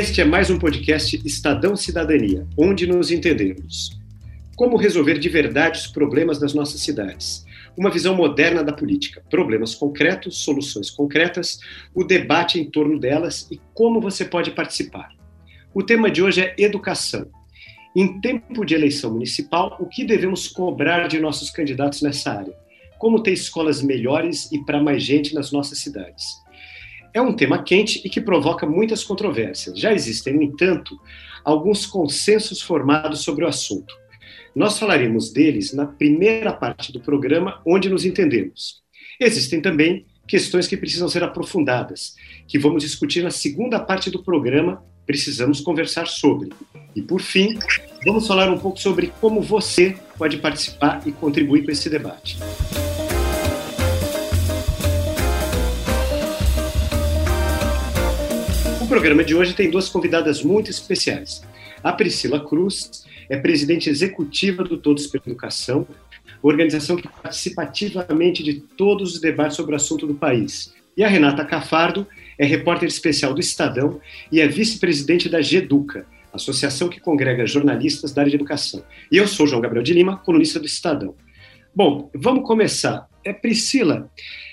Este é mais um podcast Estadão Cidadania, onde nos entendemos. Como resolver de verdade os problemas das nossas cidades? Uma visão moderna da política, problemas concretos, soluções concretas, o debate em torno delas e como você pode participar. O tema de hoje é educação. Em tempo de eleição municipal, o que devemos cobrar de nossos candidatos nessa área? Como ter escolas melhores e para mais gente nas nossas cidades? É um tema quente e que provoca muitas controvérsias. Já existem, no entanto, alguns consensos formados sobre o assunto. Nós falaremos deles na primeira parte do programa, onde nos entendemos. Existem também questões que precisam ser aprofundadas, que vamos discutir na segunda parte do programa, precisamos conversar sobre. E, por fim, vamos falar um pouco sobre como você pode participar e contribuir com esse debate. Programa de hoje tem duas convidadas muito especiais. A Priscila Cruz é presidente executiva do Todos pela Educação, organização que participa ativamente de todos os debates sobre o assunto do país. E a Renata Cafardo é repórter especial do Estadão e é vice-presidente da GEDUCA, associação que congrega jornalistas da área de educação. E eu sou João Gabriel de Lima, colunista do Estadão. Bom, vamos começar. É Priscila,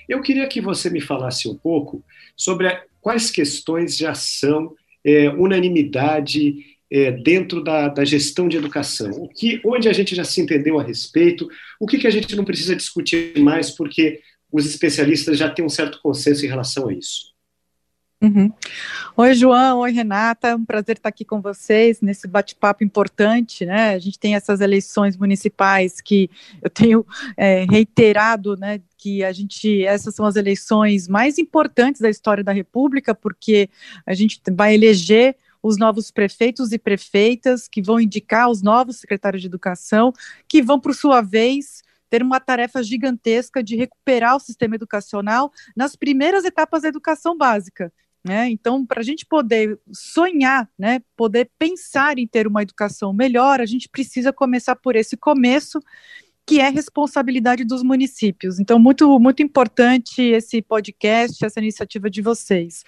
eu queria que você me falasse um pouco sobre a, quais questões já são é, unanimidade é, dentro da, da, gestão de educação? O que, onde a gente já se entendeu a respeito? O que, que a gente não precisa discutir mais porque os especialistas já têm um certo consenso em relação a isso? Uhum. Oi, João. Oi, Renata. Um prazer estar aqui com vocês nesse bate-papo importante, né? A gente tem essas eleições municipais que eu tenho é, reiterado, né? Que a gente, essas são as eleições mais importantes da história da República, porque a gente vai eleger os novos prefeitos e prefeitas que vão indicar os novos secretários de educação, que vão, por sua vez, ter uma tarefa gigantesca de recuperar o sistema educacional nas primeiras etapas da educação básica. Né? Então, para a gente poder sonhar, né, poder pensar em ter uma educação melhor, a gente precisa começar por esse começo, que é responsabilidade dos municípios. Então, muito, muito importante esse podcast, essa iniciativa de vocês.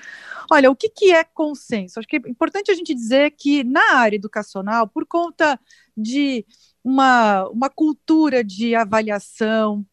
Olha, o que, que é consenso? Acho que é importante a gente dizer que na área educacional, por conta de uma, uma cultura de avaliação,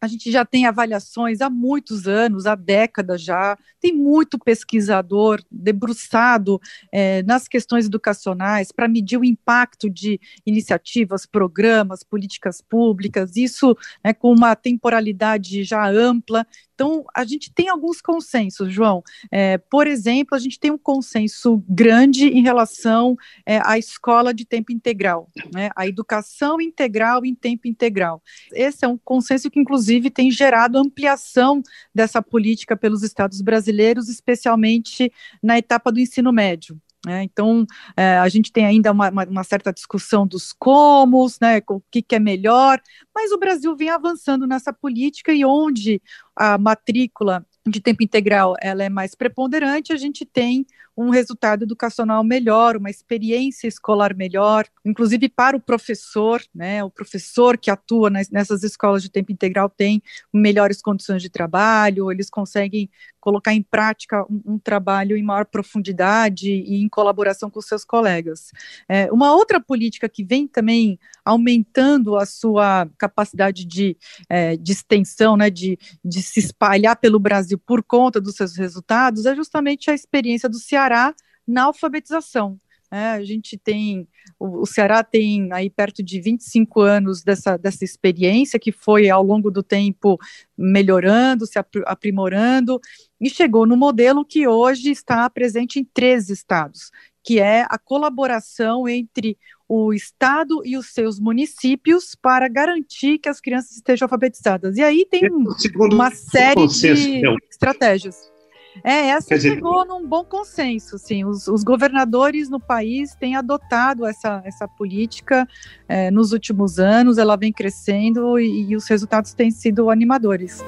a gente já tem avaliações há muitos anos, há décadas já, tem muito pesquisador debruçado é, nas questões educacionais para medir o impacto de iniciativas, programas, políticas públicas, isso né, com uma temporalidade já ampla. Então, a gente tem alguns consensos, João. É, por exemplo, a gente tem um consenso grande em relação é, à escola de tempo integral, né, a educação integral em tempo integral. Esse é um consenso que, inclusive, tem gerado ampliação dessa política pelos estados brasileiros, especialmente na etapa do ensino médio. É, então, é, a gente tem ainda uma, uma, certa discussão dos comos, né, o que, que, é melhor, mas o Brasil vem avançando nessa política e onde a matrícula de tempo integral ela é mais preponderante, a gente tem um resultado educacional melhor, uma experiência escolar melhor, inclusive para o professor, né? O professor que atua nessas escolas de tempo integral tem melhores condições de trabalho, eles conseguem colocar em prática um, um trabalho em maior profundidade e em colaboração com seus colegas. É, uma outra política que vem também aumentando a sua capacidade de, é, de extensão, né, de, de se espalhar pelo Brasil por conta dos seus resultados, é justamente a experiência do Ceará Ceará na alfabetização. É, a gente tem, o, o, Ceará tem aí perto de 25 anos dessa, dessa experiência, que foi ao longo do tempo melhorando, se aprimorando, e chegou no modelo que hoje está presente em três estados, que é a colaboração entre o Estado e os seus municípios para garantir que as crianças estejam alfabetizadas. E aí tem uma série de estratégias. É, essa Quer chegou dizer... num bom consenso, assim, os, os, governadores no país têm adotado essa, essa política é, nos últimos anos, ela vem crescendo e, e os resultados têm sido animadores.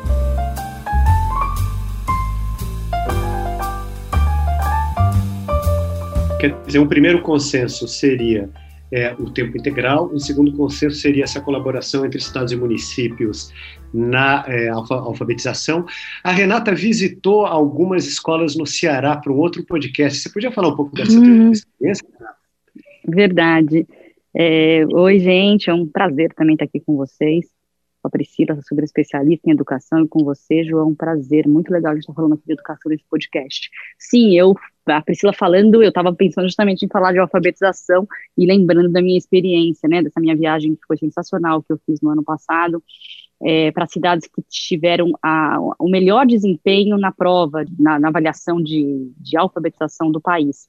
Quer dizer, um primeiro consenso seria é, o tempo integral. O segundo consenso seria essa colaboração entre estados e municípios na é, alfabetização. A Renata visitou algumas escolas no Ceará para um outro podcast. Você podia falar um pouco dessa uhum. experiência? Verdade. É, oi, gente, é um prazer também estar aqui com vocês com a Priscila, super especialista em educação, e com você, João, um prazer, muito legal a gente estar falando aqui de educação nesse podcast. Sim, eu, a Priscila falando, eu estava pensando justamente em falar de alfabetização e lembrando da minha experiência, né, dessa minha viagem que foi sensacional, que eu fiz no ano passado, é, para cidades que tiveram a, o melhor desempenho na prova, na, na avaliação de, de alfabetização do país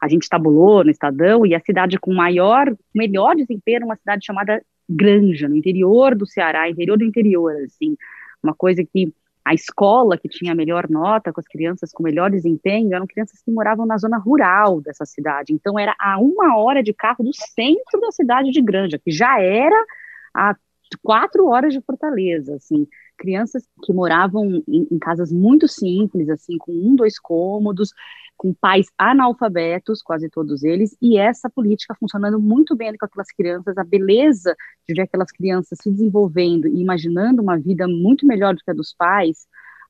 a gente tabulou no Estadão, e a cidade com maior, melhor desempenho era uma cidade chamada Granja, no interior do Ceará, interior do interior, assim, uma coisa que a escola que tinha a melhor nota, com as crianças com melhor desempenho, eram crianças que moravam na zona rural dessa cidade. Então, era a uma hora de carro do centro da cidade de Granja, que já era a quatro horas de Fortaleza, assim. Crianças que moravam em, em casas muito simples, assim, com um, dois cômodos, com pais analfabetos, quase todos eles, e essa política funcionando muito bem com aquelas crianças, a beleza de ver aquelas crianças se desenvolvendo e imaginando uma vida muito melhor do que a dos pais,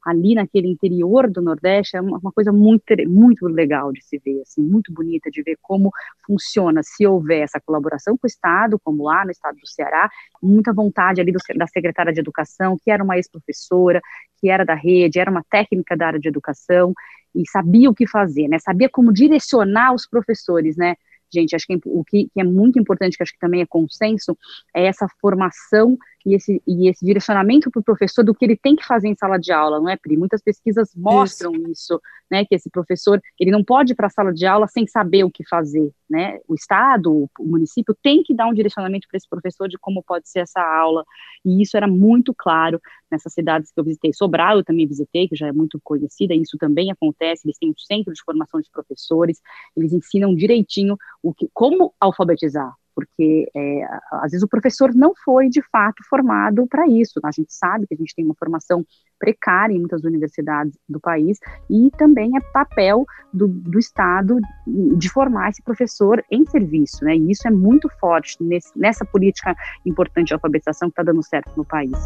ali naquele interior do Nordeste é uma, coisa muito, muito legal de se ver, assim, muito bonita de ver como funciona se houver essa colaboração com o Estado, como lá no estado do Ceará, muita vontade ali do, da secretária de Educação, que era uma ex-professora, que era da rede, era uma técnica da área de educação, e sabia o que fazer, né? Sabia como direcionar os professores, né? Gente, acho que o que, que é muito importante, que acho que também é consenso, é essa formação e esse, e esse direcionamento para o professor do que ele tem que fazer em sala de aula, não é, Pri? Muitas pesquisas mostram isso, isso né, que esse professor, ele não pode ir para a sala de aula sem saber o que fazer, né? O Estado, o município tem que dar um direcionamento para esse professor de como pode ser essa aula, e isso era muito claro nessas cidades que eu visitei. Sobral eu também visitei, que já é muito conhecida, e isso também acontece, eles têm um centro de formação de professores, eles ensinam direitinho o que, como alfabetizar, porque é, às vezes o professor não foi de fato formado para isso. A gente sabe que a gente tem uma formação precária em muitas universidades do país e também é papel do, do Estado de formar esse professor em serviço, né? E isso é muito forte nesse, nessa política importante de alfabetização que está dando certo no país.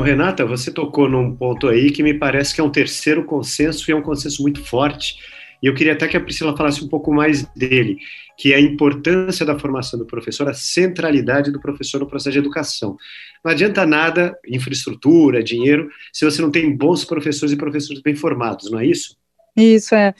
Renata, você tocou num ponto aí que me parece que é um terceiro consenso e é um consenso muito forte. E eu queria até que a Priscila falasse um pouco mais dele, que é a importância da formação do professor, a centralidade do professor no processo de educação. Não adianta nada, infraestrutura, dinheiro, se você não tem bons professores e professores bem formados, não é isso? Isso é.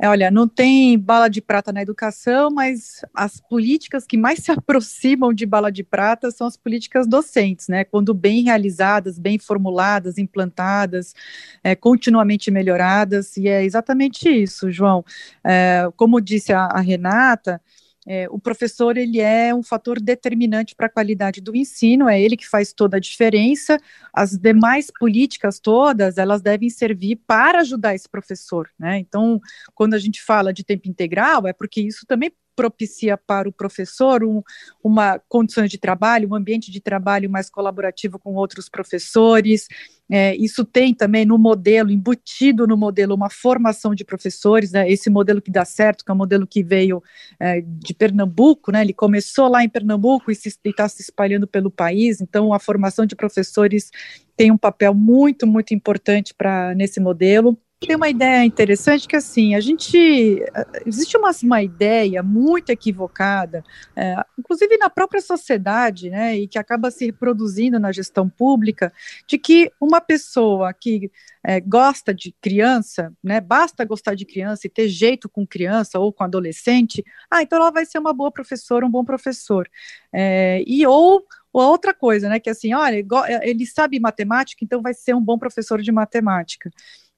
é. Olha, não tem bala de prata na educação, mas as políticas que mais se aproximam de bala de prata são as políticas docentes, né? Quando bem realizadas, bem formuladas, implantadas, é, continuamente melhoradas, e é exatamente isso, João. É, como disse a, a Renata, é, o professor ele é um fator determinante para a qualidade do ensino, é ele que faz toda a diferença. As demais políticas todas, elas devem servir para ajudar esse professor, né? Então, quando a gente fala de tempo integral, é porque isso também propicia para o professor um, uma condições de trabalho, um ambiente de trabalho mais colaborativo com outros professores. É, isso tem também no modelo, embutido no modelo, uma formação de professores, né, esse modelo que dá certo, que é um modelo que veio é, de Pernambuco, né, ele começou lá em Pernambuco e está se espalhando pelo país, então a formação de professores tem um papel muito, muito importante para nesse modelo. Tem uma ideia interessante que assim, a gente existe uma, uma ideia muito equivocada, é, inclusive na própria sociedade, né, e que acaba se reproduzindo na gestão pública, de que uma pessoa que é, gosta de criança, né, basta gostar de criança e ter jeito com criança ou com adolescente, ah, então ela vai ser uma boa professora, um bom professor, é, e ou outra coisa, né, que assim, olha, ele sabe matemática, então vai ser um bom professor de matemática.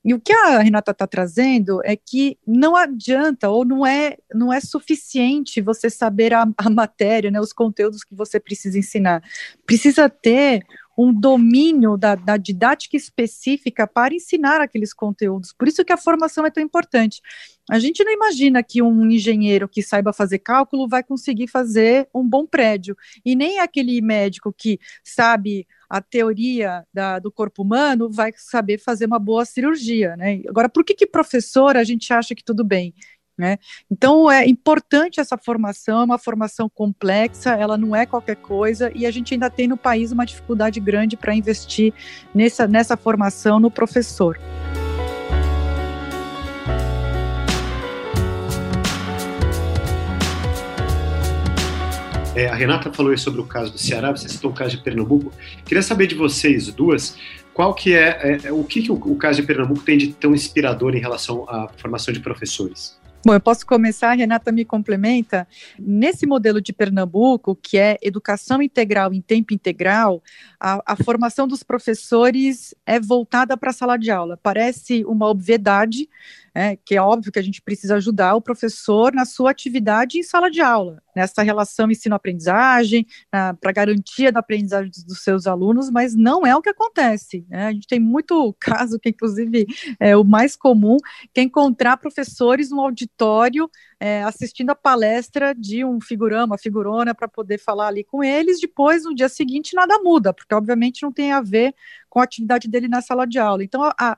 E o que a Renata está trazendo é que não adianta ou não é, não é suficiente você saber a, a matéria, né, os conteúdos que você precisa ensinar. Precisa ter um domínio da, da, didática específica para ensinar aqueles conteúdos. Por isso que a formação é tão importante. A gente não imagina que um engenheiro que saiba fazer cálculo vai conseguir fazer um bom prédio, e nem aquele médico que sabe a teoria da, do corpo humano, vai saber fazer uma boa cirurgia, né? Agora, por que que professor a gente acha que tudo bem? Né? Então é importante essa formação, é uma formação complexa, ela não é qualquer coisa, e a gente ainda tem no país uma dificuldade grande para investir nessa, nessa formação no professor. É, a Renata falou sobre o caso do Ceará, você citou o caso de Pernambuco. Queria saber de vocês duas, qual que é, é o que, que o, o, caso de Pernambuco tem de tão inspirador em relação à formação de professores? Bom, eu posso começar, a Renata me complementa. Nesse modelo de Pernambuco, que é educação integral em tempo integral, a, a formação dos professores é voltada para a sala de aula. Parece uma obviedade, é, que é óbvio que a gente precisa ajudar o professor na sua atividade em sala de aula, nessa relação ensino-aprendizagem, para garantia da aprendizagem dos seus alunos, mas não é o que acontece. Né? A gente tem muito caso, que inclusive é o mais comum, que é encontrar professores no auditório é, assistindo a palestra de um figurão, uma figurona, para poder falar ali com eles, depois, no dia seguinte, nada muda, porque obviamente não tem a ver com a atividade dele na sala de aula. Então, a,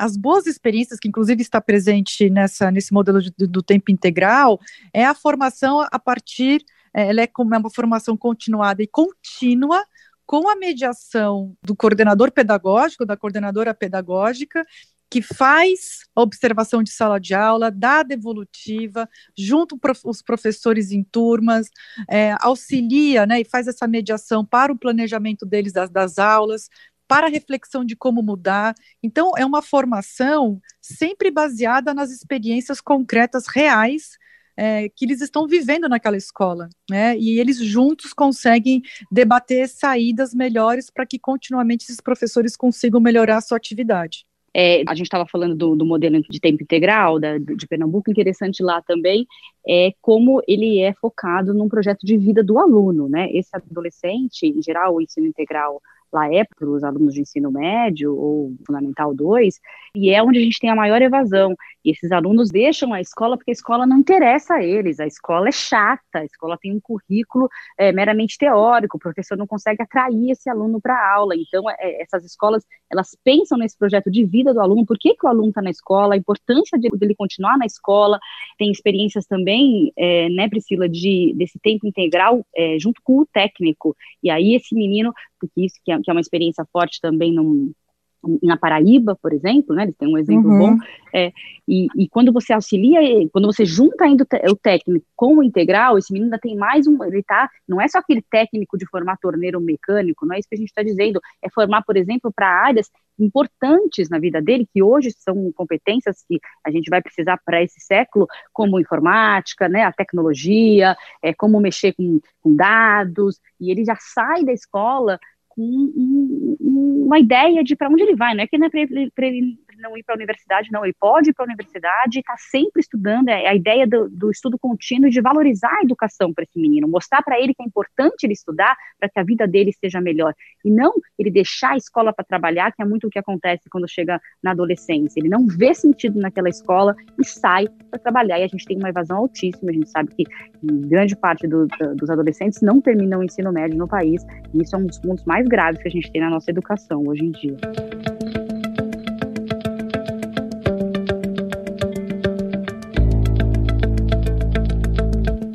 as boas experiências, que inclusive está presente nessa, nesse modelo de, do tempo integral, é a formação a partir, é, ela é como é uma formação continuada e contínua, com a mediação do coordenador pedagógico, da coordenadora pedagógica, que faz observação de sala de aula, dá devolutiva, junto os professores em turmas, é, auxilia né, e faz essa mediação para o planejamento deles das, das aulas, para a reflexão de como mudar. Então, é uma formação sempre baseada nas experiências concretas reais é, que eles estão vivendo naquela escola, né? E eles juntos conseguem debater saídas melhores para que continuamente esses professores consigam melhorar a sua atividade. É, a gente estava falando do, do, modelo de tempo integral da, de Pernambuco, interessante lá também é como ele é focado num projeto de vida do aluno, né? Esse adolescente, em geral, o ensino integral lá é para os alunos de ensino médio ou fundamental 2, e é onde a gente tem a maior evasão. E esses alunos deixam a escola porque a escola não interessa a eles, a escola é chata, a escola tem um currículo é, meramente teórico, o professor não consegue atrair esse aluno para a aula. Então, é, essas escolas, elas pensam nesse projeto de vida do aluno, por que, que o aluno está na escola, a importância de, dele continuar na escola, tem experiências também, é, né, Priscila, de, desse tempo integral é, junto com o técnico. E aí esse menino, porque isso que é, que é uma experiência forte também num, na Paraíba, por exemplo, né, eles têm um exemplo uhum. bom, é, e, e, quando você auxilia, quando você junta ainda o técnico com o integral, esse menino ainda tem mais um, ele tá, não é só aquele técnico de formar torneiro mecânico, não é isso que a gente está dizendo, é formar, por exemplo, para áreas importantes na vida dele, que hoje são competências que a gente vai precisar para esse século, como informática, né, a tecnologia, é, como mexer com, com dados, e ele já sai da escola com um, um, uma ideia de para onde ele vai, não é que não é para ele, ele, não ir para a universidade, não, ele pode ir para a universidade e está sempre estudando, é a ideia do, do estudo contínuo de valorizar a educação para esse menino, mostrar para ele que é importante ele estudar para que a vida dele seja melhor, e não ele deixar a escola para trabalhar, que é muito o que acontece quando chega na adolescência, ele não vê sentido naquela escola e sai para trabalhar, e a gente tem uma evasão altíssima, a gente sabe que grande parte do, dos adolescentes não terminam o ensino médio no país, e isso é um dos pontos mais graves que a gente tem na nossa educação hoje em dia.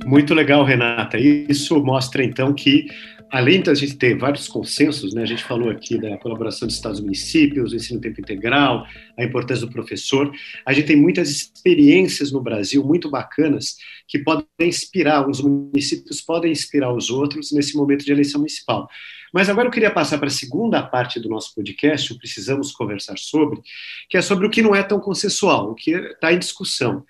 Muito legal, Renata. Isso mostra então que, além da gente ter vários consensos, né, a gente falou aqui da colaboração dos Estados municípios, o ensino tempo integral, a importância do professor, a gente tem muitas experiências no Brasil muito bacanas que podem inspirar, os municípios podem inspirar os outros nesse momento de eleição municipal. Mas agora eu queria passar para a segunda parte do nosso podcast, o Precisamos Conversar Sobre, que é sobre o que não é tão consensual, o que está em discussão.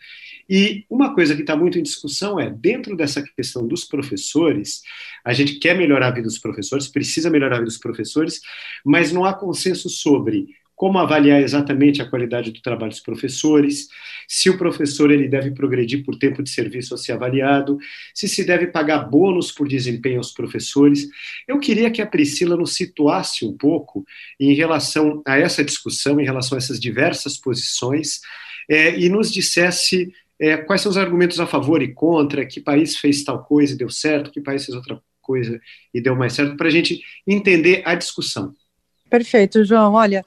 E uma coisa que está muito em discussão é, dentro dessa questão dos professores, a gente quer melhorar a vida dos professores, precisa melhorar a vida dos professores, mas não há consenso sobre como avaliar exatamente a qualidade do trabalho dos professores, se o professor ele deve progredir por tempo de serviço a ser avaliado, se se deve pagar bônus por desempenho aos professores. Eu queria que a Priscila nos situasse um pouco em relação a essa discussão, em relação a essas diversas posições, é, e nos dissesse é, quais são os argumentos a favor e contra, que país fez tal coisa e deu certo, que país fez outra coisa e deu mais certo, para a gente entender a discussão. Perfeito, João. Olha,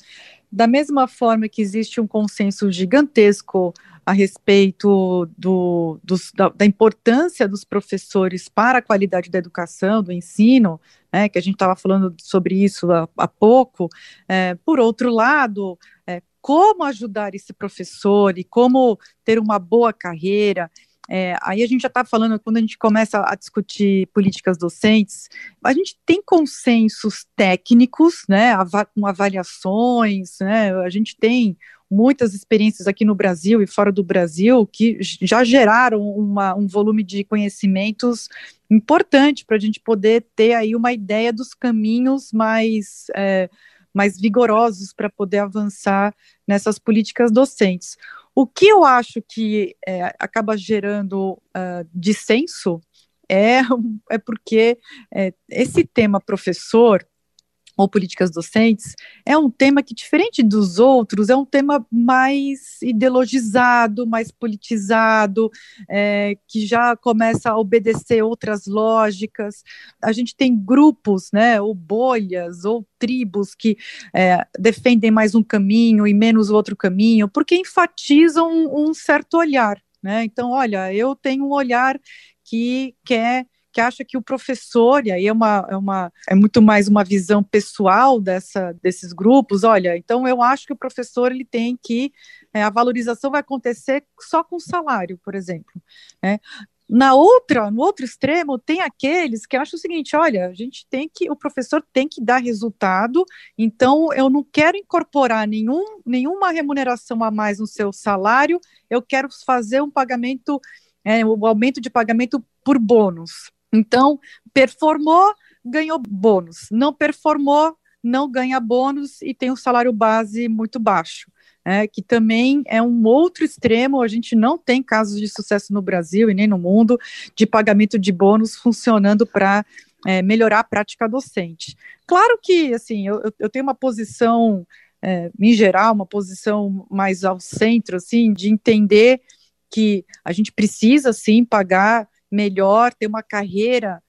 da mesma forma que existe um consenso gigantesco a respeito do, da, da, importância dos professores para a qualidade da educação, do ensino, né, que a gente estava falando sobre isso há, há pouco. É, por outro lado, é, como ajudar esse professor e como ter uma boa carreira. É, aí a gente já está falando, quando a gente começa a discutir políticas docentes, a gente tem consensos técnicos, né, com avaliações, né, a gente tem muitas experiências aqui no Brasil e fora do Brasil que já geraram uma, um volume de conhecimentos importante para a gente poder ter aí uma ideia dos caminhos mais, é, mais vigorosos para poder avançar nessas políticas docentes. O que eu acho que é, acaba gerando uh, dissenso é, é porque é, esse tema professor ou políticas docentes, é um tema que, diferente dos outros, é um tema mais ideologizado, mais politizado, é, que já começa a obedecer outras lógicas. A gente tem grupos, né, ou bolhas, ou tribos que é, defendem mais um caminho e menos o outro caminho, porque enfatizam um, um certo olhar. Né? Então, olha, eu tenho um olhar que quer que acha que o professor, e aí é uma, é uma é muito mais uma visão pessoal dessa, desses grupos, olha, então eu acho que o professor ele tem que é, a valorização vai acontecer só com salário, por exemplo. Né? Na outra, no outro extremo, tem aqueles que acham o seguinte: olha, a gente tem que, o professor tem que dar resultado, então eu não quero incorporar nenhum, nenhuma remuneração a mais no seu salário, eu quero fazer um pagamento, é, um aumento de pagamento por bônus. Então, performou, ganhou bônus. Não performou, não ganha bônus e tem um salário base muito baixo. É, que também é um outro extremo, a gente não tem casos de sucesso no Brasil e nem no mundo de pagamento de bônus funcionando para é, melhorar a prática docente. Claro que, assim, eu, eu tenho uma posição, é, em geral, uma posição mais ao centro, assim, de entender que a gente precisa, sim, pagar melhor, ter uma carreira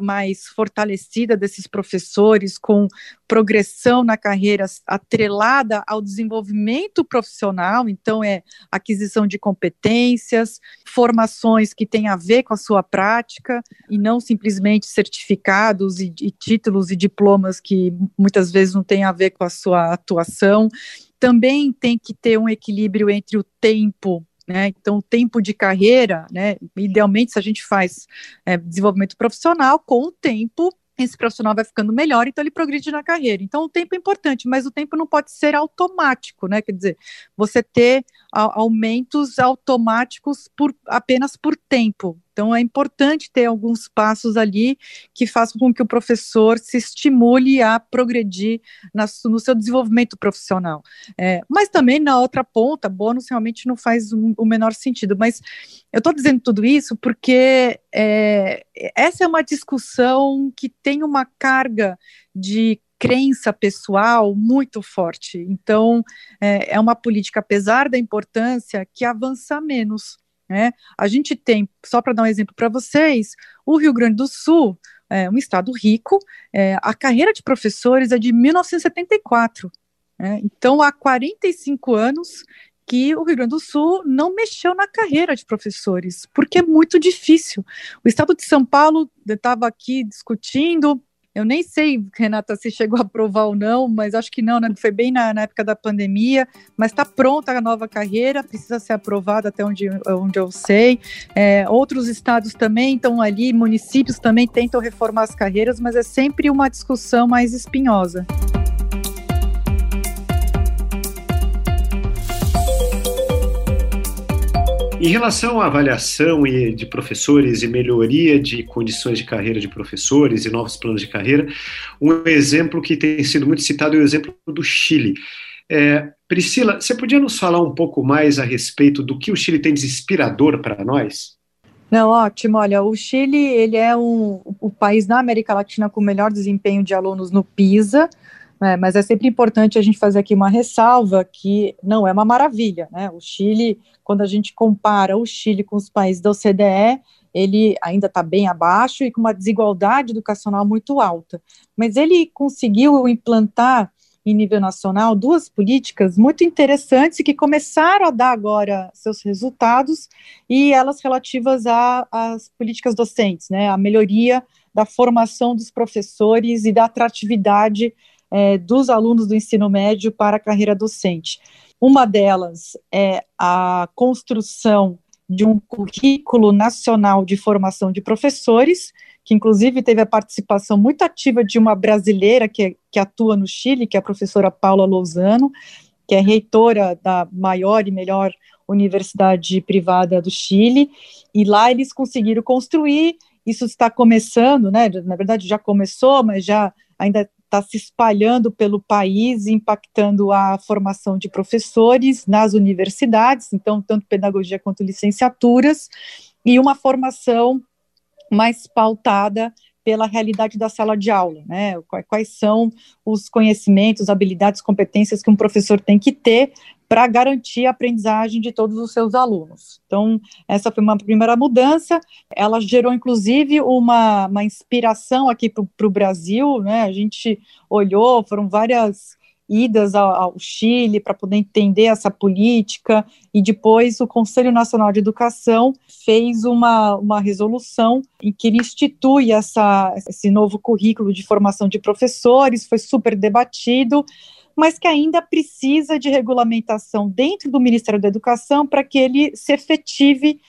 mais fortalecida desses professores, com progressão na carreira atrelada ao desenvolvimento profissional, então é aquisição de competências, formações que têm a ver com a sua prática e não simplesmente certificados e, e títulos e diplomas que muitas vezes não têm a ver com a sua atuação. Também tem que ter um equilíbrio entre o tempo né? Então, o tempo de carreira, né? Idealmente, se a gente faz é, desenvolvimento profissional, com o tempo esse profissional vai ficando melhor, então ele progride na carreira. Então, o tempo é importante, mas o tempo não pode ser automático, né? Quer dizer, você ter aumentos automáticos por apenas por tempo. Então, é importante ter alguns passos ali que façam com que o professor se estimule a progredir na, no seu desenvolvimento profissional. É, mas também, na outra ponta, bônus realmente não faz um, o menor sentido. Mas eu estou dizendo tudo isso porque é, essa é uma discussão que tem uma carga de crença pessoal muito forte. Então, é, é uma política, apesar da importância, que avança menos. Né? A gente tem, só para dar um exemplo para vocês, o Rio Grande do Sul, é um estado rico, é, a carreira de professores é de 1974. Né? Então, há 45 anos que o Rio Grande do Sul não mexeu na carreira de professores, porque é muito difícil. O estado de São Paulo estava aqui discutindo eu nem sei, Renata, se chegou a aprovar ou não, mas acho que não, né? Foi bem na, na época da pandemia, mas está pronta a nova carreira, precisa ser aprovada até onde, onde eu sei. É, outros estados também estão ali, municípios também tentam reformar as carreiras, mas é sempre uma discussão mais espinhosa. Em relação à avaliação de professores e melhoria de condições de carreira de professores e novos planos de carreira, um exemplo que tem sido muito citado é o exemplo do Chile. É, Priscila, você podia nos falar um pouco mais a respeito do que o Chile tem de inspirador para nós? Não, ótimo. Olha, o Chile ele é um, o país na América Latina com o melhor desempenho de alunos no PISA. É, mas é sempre importante a gente fazer aqui uma ressalva que não é uma maravilha, né? O Chile, quando a gente compara o Chile com os países da OCDE, ele ainda está bem abaixo e com uma desigualdade educacional muito alta. Mas ele conseguiu implantar em nível nacional duas políticas muito interessantes que começaram a dar agora seus resultados e elas relativas às políticas docentes, né, a melhoria da formação dos professores e da atratividade é, dos alunos do ensino médio para a carreira docente. Uma delas é a construção de um currículo nacional de formação de professores, que inclusive teve a participação muito ativa de uma brasileira que, que atua no Chile, que é a professora Paula Lozano, que é reitora da maior e melhor universidade privada do Chile, e lá eles conseguiram construir, isso está começando, né, na verdade já começou, mas já ainda está se espalhando pelo país, impactando a formação de professores nas universidades, então, tanto pedagogia quanto licenciaturas, e uma formação mais pautada pela realidade da sala de aula, né? Quais são os conhecimentos, habilidades, competências que um professor tem que ter para garantir a aprendizagem de todos os seus alunos. Então, essa foi uma primeira mudança. Ela gerou, inclusive, uma, uma inspiração aqui para o Brasil, né? A gente olhou, foram várias idas ao, ao Chile para poder entender essa política, e depois o Conselho Nacional de Educação fez uma, uma resolução em que ele institui essa, esse novo currículo de formação de professores, foi super debatido, mas que ainda precisa de regulamentação dentro do Ministério da Educação para que ele se efetive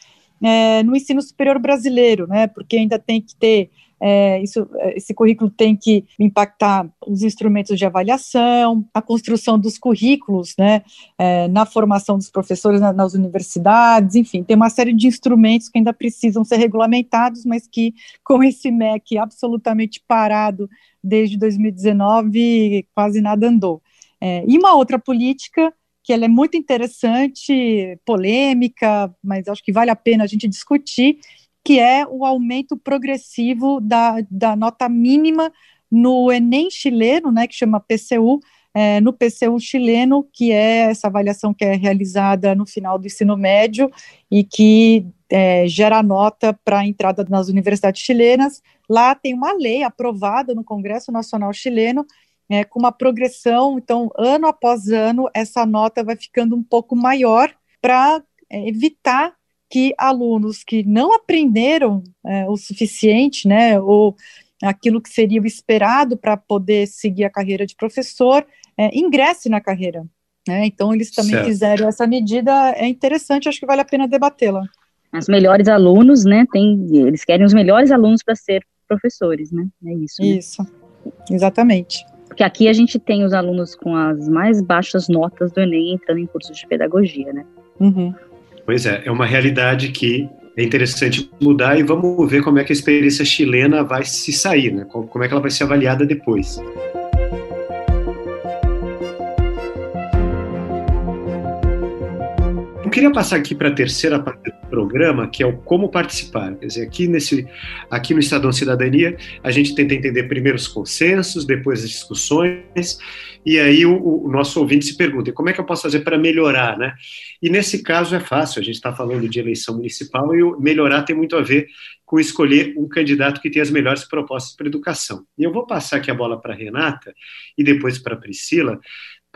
é, no ensino superior brasileiro, né? Porque ainda tem que ter é, isso, esse currículo tem que impactar os instrumentos de avaliação, a construção dos currículos, né, é, na formação dos professores na, nas universidades, enfim, tem uma série de instrumentos que ainda precisam ser regulamentados, mas que com esse MEC absolutamente parado desde 2019, quase nada andou. É, e uma outra política que ela é muito interessante, polêmica, mas acho que vale a pena a gente discutir, que é o aumento progressivo da, da nota mínima no Enem chileno, né, que chama PCU, é, no PCU chileno, que é essa avaliação que é realizada no final do ensino médio e que é, gera nota para a entrada nas universidades chilenas. Lá tem uma lei aprovada no Congresso Nacional Chileno é, com uma progressão, então, ano após ano, essa nota vai ficando um pouco maior para é, evitar que alunos que não aprenderam é, o suficiente, né, ou aquilo que seria o esperado para poder seguir a carreira de professor, é, ingresse na carreira. Né? Então, eles também certo. fizeram essa medida, é interessante, acho que vale a pena debatê-la. Os melhores alunos, né, tem, eles querem os melhores alunos para ser professores, né, é isso. Né? Isso, exatamente. Porque aqui a gente tem os alunos com as mais baixas notas do Enem entrando em cursos de pedagogia, né? Uhum. Pois é, é uma realidade que é interessante mudar e vamos ver como é que a experiência chilena vai se sair, né? Como é que ela vai ser avaliada depois. Eu queria passar aqui para a terceira parte do programa, que é o como participar. Quer dizer, aqui, nesse, aqui no Estadão Cidadania, a gente tenta entender primeiro os consensos, depois as discussões, e aí o, o nosso ouvinte se pergunta, como é que eu posso fazer para melhorar, né? E nesse caso é fácil, a gente está falando de eleição municipal e melhorar tem muito a ver com escolher um candidato que tem as melhores propostas para educação. E eu vou passar aqui a bola para a Renata e depois para a Priscila,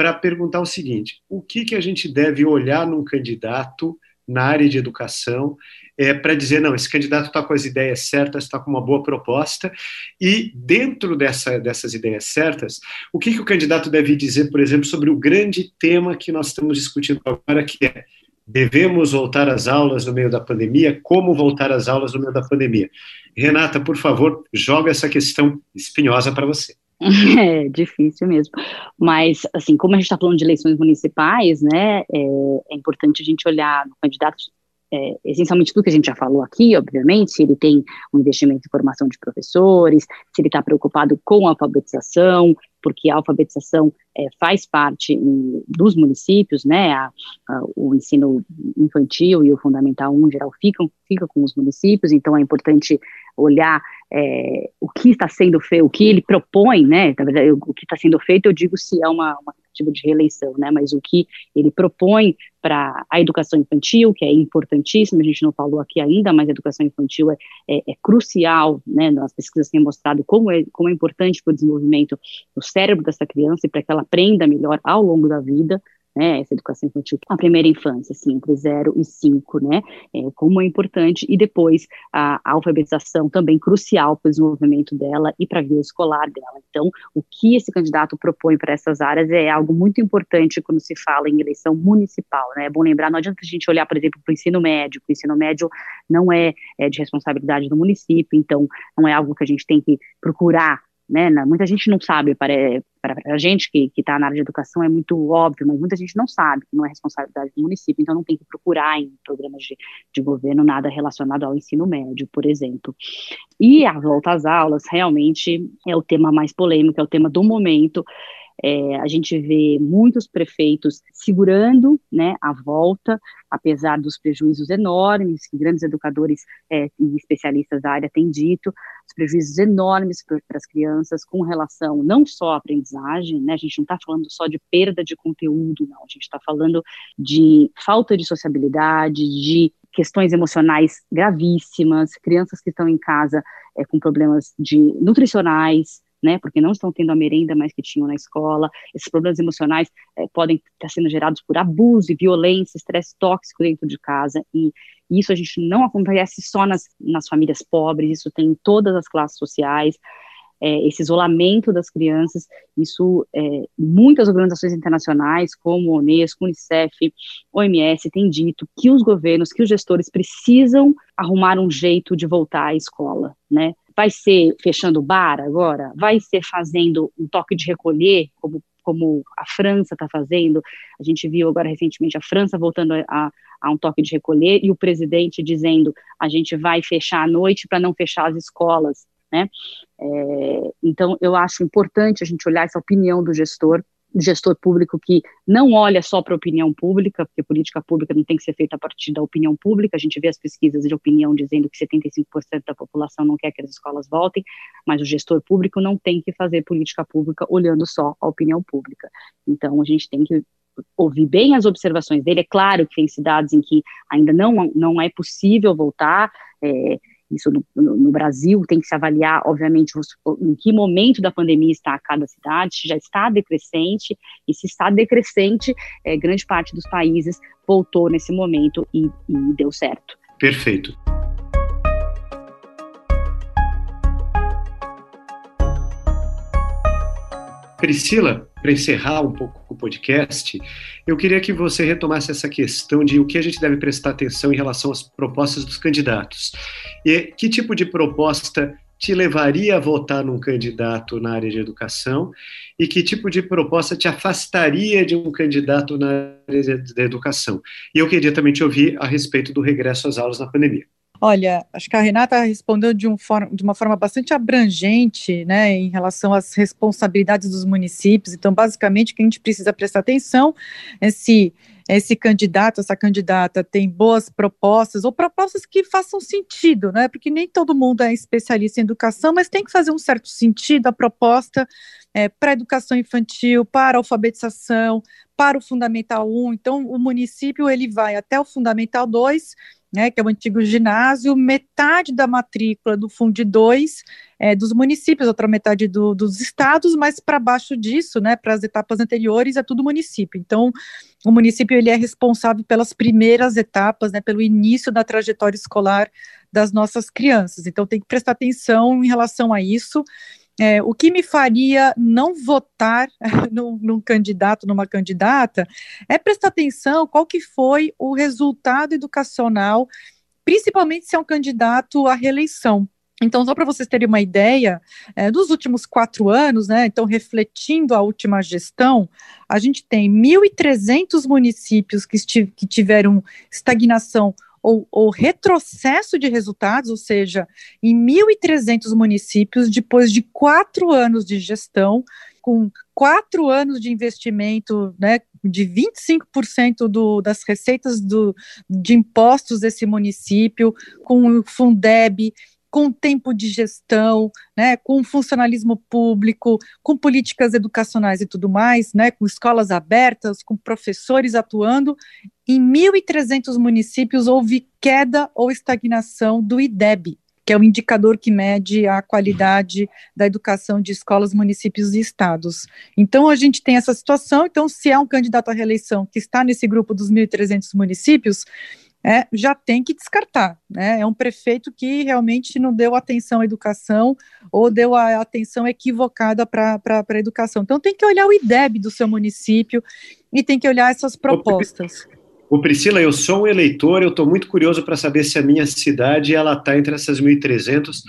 para perguntar o seguinte: o que, que a gente deve olhar num candidato na área de educação é, para dizer, não, esse candidato está com as ideias certas, está com uma boa proposta, e dentro dessa, dessas ideias certas, o que, que o candidato deve dizer, por exemplo, sobre o grande tema que nós estamos discutindo agora, que é devemos voltar às aulas no meio da pandemia, como voltar às aulas no meio da pandemia. Renata, por favor, joga essa questão espinhosa para você. É difícil mesmo. Mas, assim, como a gente está falando de eleições municipais, né, é, é, importante a gente olhar no candidato, é, essencialmente tudo que a gente já falou aqui, obviamente, se ele tem um investimento em formação de professores, se ele está preocupado com a alfabetização, porque a alfabetização é, faz parte em, dos municípios, né, a, a, o ensino infantil e o fundamental 1, em geral, ficam, fica com os municípios, então é importante olhar é, o que está sendo feito, o que ele propõe, né, na verdade, o que está sendo feito, eu digo se é uma, uma tentativa de reeleição, né, mas o que ele propõe para a educação infantil, que é importantíssimo, a gente não falou aqui ainda, mas a educação infantil é, é, é crucial, né, as pesquisas têm mostrado como é, como é importante para o desenvolvimento do cérebro dessa criança e para que ela aprenda melhor ao longo da vida, né, essa educação infantil, a primeira infância, assim, entre 0 e 5, né, é, como é importante, e depois a, a alfabetização também crucial para o desenvolvimento dela e para a vida escolar dela. Então, o que esse candidato propõe para essas áreas é algo muito importante quando se fala em eleição municipal, né, é bom lembrar, não adianta a gente olhar, por exemplo, para o ensino médio, o ensino médio não é, é de responsabilidade do município, então não é algo que a gente tem que procurar né? Muita gente não sabe, para, a gente que está na área de educação é muito óbvio, mas muita gente não sabe que não é responsabilidade do município, então não tem que procurar em programas de, de governo nada relacionado ao ensino médio, por exemplo. E a volta às aulas realmente é o tema mais polêmico, é o tema do momento. É, a gente vê muitos prefeitos segurando né, a volta, apesar dos prejuízos enormes que grandes educadores é, e especialistas da área têm dito, os prejuízos enormes para as crianças com relação não só à aprendizagem, né, a gente não está falando só de perda de conteúdo, não, a gente está falando de falta de sociabilidade, de questões emocionais gravíssimas, crianças que estão em casa é, com problemas de nutricionais, né, porque não estão tendo a merenda mais que tinham na escola. Esses problemas emocionais é, podem estar sendo gerados por abuso e violência, estresse tóxico dentro de casa, e, isso a gente não acontece só nas, nas famílias pobres, isso tem em todas as classes sociais. É, esse isolamento das crianças, isso é, muitas organizações internacionais, como a Unesco, Unicef, OMS, têm dito que os governos, que os gestores precisam arrumar um jeito de voltar à escola, né? Vai ser fechando bar agora? Vai ser fazendo um toque de recolher, como, como a França está fazendo? A gente viu agora recentemente a França voltando a, a um toque de recolher e o presidente dizendo a gente vai fechar à noite para não fechar as escolas. Né? É, então, eu acho importante a gente olhar essa opinião do gestor, gestor público que não olha só para a opinião pública, porque política pública não tem que ser feita a partir da opinião pública, a gente vê as pesquisas de opinião dizendo que 75% da população não quer que as escolas voltem, mas o gestor público não tem que fazer política pública olhando só a opinião pública. Então, a gente tem que ouvir bem as observações dele. É claro que tem cidades em que ainda não, não é possível voltar, é, isso no, no, no, Brasil tem que se avaliar, obviamente, em que momento da pandemia está cada cidade, se já está decrescente, e se está decrescente, é, grande parte dos países voltou nesse momento e, e deu certo. Perfeito. Priscila, para encerrar um pouco o podcast, eu queria que você retomasse essa questão de o que a gente deve prestar atenção em relação às propostas dos candidatos. E que tipo de proposta te levaria a votar num candidato na área de educação e que tipo de proposta te afastaria de um candidato na área de educação. E eu queria também te ouvir a respeito do regresso às aulas na pandemia. Olha, acho que a Renata respondeu de, um de, uma forma bastante abrangente, né, em relação às responsabilidades dos municípios. Então, basicamente, o que a gente precisa prestar atenção é se esse candidato, essa candidata tem boas propostas ou propostas que façam sentido, né? Porque nem todo mundo é especialista em educação, mas tem que fazer um certo sentido a proposta é, para a educação infantil, para a alfabetização, para o Fundamental 1. Então, o município ele vai até o Fundamental 2 né, que é o antigo ginásio, metade da matrícula do Fundo 2 é dos municípios, outra metade do, dos estados, mas para baixo disso, né, para as etapas anteriores, é tudo município. Então, o município ele é responsável pelas primeiras etapas, né, pelo início da trajetória escolar das nossas crianças. Então, tem que prestar atenção em relação a isso. É, o que me faria não votar num, num, candidato, numa candidata, é prestar atenção qual que foi o resultado educacional, principalmente se é um candidato à reeleição. Então, só para vocês terem uma ideia, é, dos últimos quatro anos, né, então refletindo a última gestão, a gente tem 1.300 municípios que, que tiveram estagnação ou, ou retrocesso de resultados, ou seja, em 1.300 municípios, depois de quatro anos de gestão, com quatro anos de investimento, né, de 25% do, das receitas do, de impostos desse município, com o Fundeb, com tempo de gestão, né, com funcionalismo público, com políticas educacionais e tudo mais, né, com escolas abertas, com professores atuando, em 1.300 municípios houve queda ou estagnação do IDEB, que é o indicador que mede a qualidade da educação de escolas, municípios e estados. Então, a gente tem essa situação. Então, se é um candidato à reeleição que está nesse grupo dos 1.300 municípios, é, já tem que descartar. Né? É um prefeito que realmente não deu atenção à educação ou deu a atenção equivocada para a educação. Então, tem que olhar o IDEB do seu município e tem que olhar essas propostas. O Priscila, eu sou um eleitor, eu estou muito curioso para saber se a minha cidade ela está entre essas 1.300.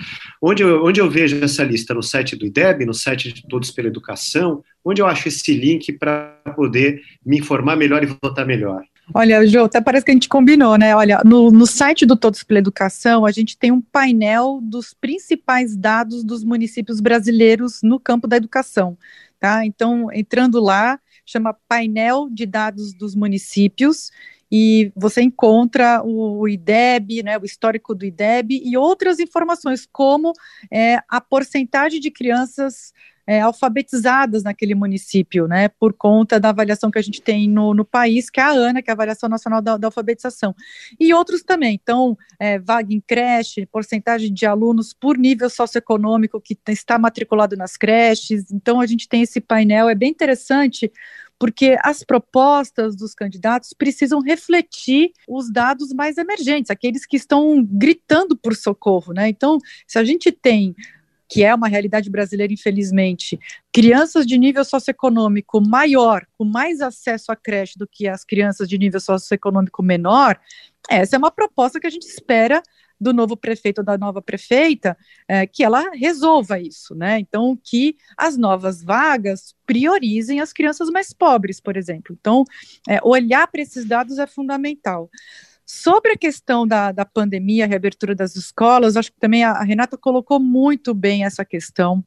Onde eu, onde eu vejo essa lista? No site do IDEB, no site de Todos pela Educação? Onde eu acho esse link para poder me informar melhor e votar melhor? Olha, Jô, até parece que a gente combinou, né? Olha, no, no site do Todos pela Educação, a gente tem um painel dos principais dados dos municípios brasileiros no campo da educação, tá? Então, entrando lá, chama Painel de Dados dos Municípios, e você encontra o, IDEB, né, o histórico do IDEB e outras informações, como é, a porcentagem de crianças é, alfabetizadas naquele município, né, por conta da avaliação que a gente tem no, no país, que é a ANA, que é a Avaliação Nacional da, da Alfabetização, e outros também, então, é, vaga em creche, porcentagem de alunos por nível socioeconômico que está matriculado nas creches, então a gente tem esse painel, é bem interessante, porque as propostas dos candidatos precisam refletir os dados mais emergentes, aqueles que estão gritando por socorro, né? Então, se a gente tem que é uma realidade brasileira, infelizmente, crianças de nível socioeconômico maior, com mais acesso à creche do que as crianças de nível socioeconômico menor, essa é uma proposta que a gente espera do novo prefeito ou da nova prefeita, é, que ela resolva isso, né? Então, que as novas vagas priorizem as crianças mais pobres, por exemplo. Então, é, olhar para esses dados é fundamental. Sobre a questão da, da pandemia, a reabertura das escolas, acho que também a, a Renata colocou muito bem essa questão.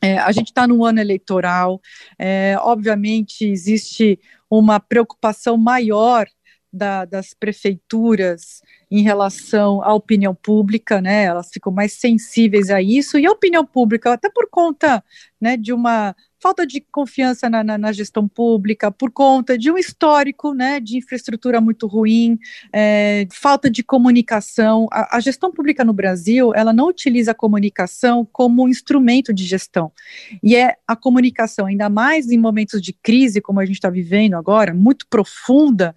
É, a gente está no ano eleitoral, é, obviamente existe uma preocupação maior da, das prefeituras em relação à opinião pública, né? Elas ficam mais sensíveis a isso, e a opinião pública, até por conta né, de uma falta de confiança na, na, na, gestão pública, por conta de um histórico né, de infraestrutura muito ruim, é, falta de comunicação. A, a, gestão pública no Brasil, ela não utiliza a comunicação como um instrumento de gestão. E é a comunicação, ainda mais em momentos de crise, como a gente está vivendo agora, muito profunda,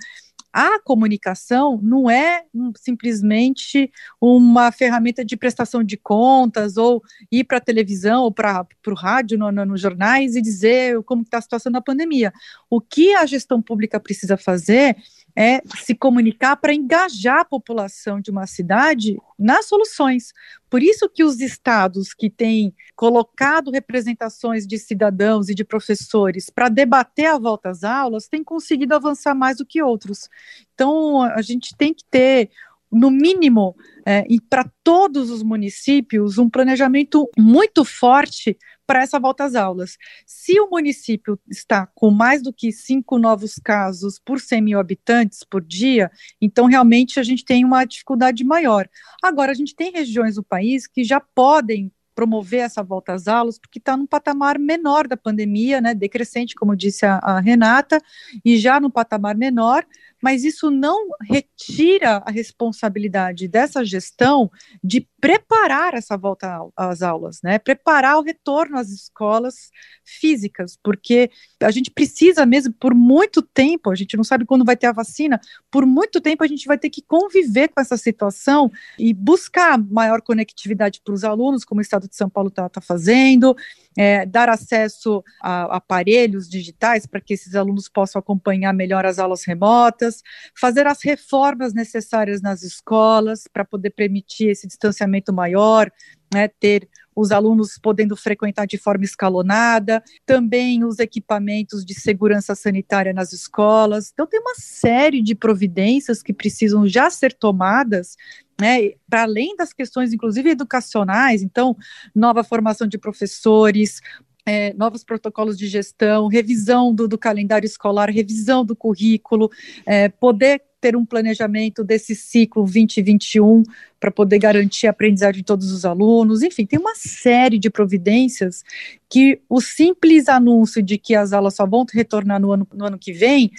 a comunicação não é simplesmente uma ferramenta de prestação de contas ou ir para a televisão ou para o rádio, nos no, no jornais e dizer como está a situação da pandemia. O que a gestão pública precisa fazer é se comunicar para engajar a população de uma cidade nas soluções. Por isso que os estados que têm colocado representações de cidadãos e de professores para debater a volta às aulas têm conseguido avançar mais do que outros. Então, a gente tem que ter no mínimo, é, e para todos os municípios, um planejamento muito forte para essa volta às aulas. Se o município está com mais do que cinco novos casos por 100 mil habitantes por dia, então realmente a gente tem uma dificuldade maior. Agora, a gente tem regiões do país que já podem promover essa volta às aulas, porque está num patamar menor da pandemia, né, decrescente, como disse a, a Renata, e já no patamar menor, mas isso não retira a responsabilidade dessa gestão de preparar essa volta às aulas, né? Preparar o retorno às escolas físicas, porque a gente precisa mesmo por muito tempo, a gente não sabe quando vai ter a vacina, por muito tempo a gente vai ter que conviver com essa situação e buscar maior conectividade para os alunos, como o Estado de São Paulo está tá fazendo, é, dar acesso a aparelhos digitais para que esses alunos possam acompanhar melhor as aulas remotas, fazer as reformas necessárias nas escolas para poder permitir esse distanciamento maior, né, ter os alunos podendo frequentar de forma escalonada, também os equipamentos de segurança sanitária nas escolas. Então, tem uma série de providências que precisam já ser tomadas né, para além das questões, inclusive educacionais, então, nova formação de professores, é, novos protocolos de gestão, revisão do, do, calendário escolar, revisão do currículo, é, poder ter um planejamento desse ciclo 2021 para poder garantir a aprendizagem de todos os alunos. Enfim, tem uma série de providências que o simples anúncio de que as aulas só vão retornar no ano, no ano que vem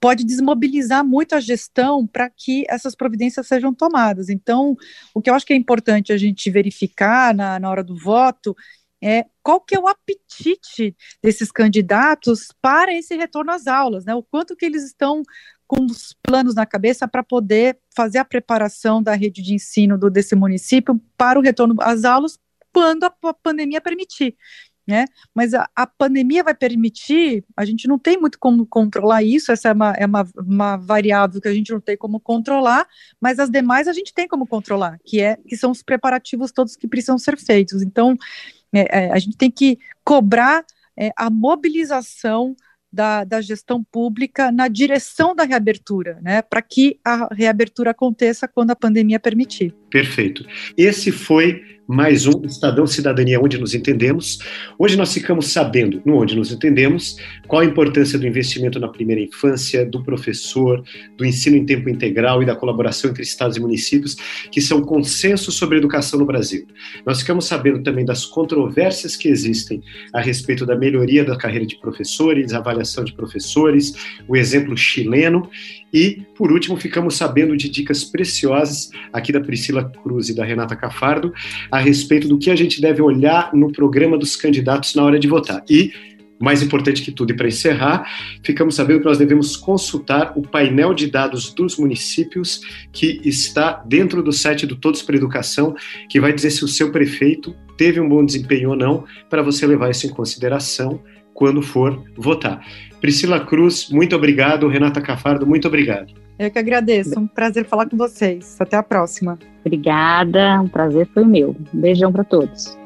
pode desmobilizar muito a gestão para que essas providências sejam tomadas. Então, o que eu acho que é importante a gente verificar na, na hora do voto é qual que é o apetite desses candidatos para esse retorno às aulas, né? O quanto que eles estão com os planos na cabeça para poder fazer a preparação da rede de ensino do, desse município para o retorno às aulas quando a, a pandemia permitir. Né? Mas a, a, pandemia vai permitir, a gente não tem muito como controlar isso, essa é, uma, é uma, uma, variável que a gente não tem como controlar, mas as demais a gente tem como controlar, que, é, que são os preparativos todos que precisam ser feitos. Então, é, é, a gente tem que cobrar é, a mobilização da, da, gestão pública na direção da reabertura, né, para que a reabertura aconteça quando a pandemia permitir. Perfeito. Esse foi mais um Estadão Cidadania Onde Nos Entendemos. Hoje nós ficamos sabendo, no Onde Nos Entendemos, qual a importância do investimento na primeira infância, do professor, do ensino em tempo integral e da colaboração entre estados e municípios, que são consensos sobre educação no Brasil. Nós ficamos sabendo também das controvérsias que existem a respeito da melhoria da carreira de professores, avaliação de professores, o exemplo chileno e, por último, ficamos sabendo de dicas preciosas aqui da Priscila Cruz e da Renata Cafardo a respeito do que a gente deve olhar no programa dos candidatos na hora de votar. E, mais importante que tudo, e para encerrar, ficamos sabendo que nós devemos consultar o painel de dados dos municípios que está dentro do site do Todos para Educação, que vai dizer se o seu prefeito teve um bom desempenho ou não, para você levar isso em consideração quando for votar. Priscila Cruz, muito obrigado. Renata Cafardo, muito obrigado. Eu que agradeço. Um prazer falar com vocês. Até a próxima. Obrigada. Um prazer foi meu. Um beijão para todos.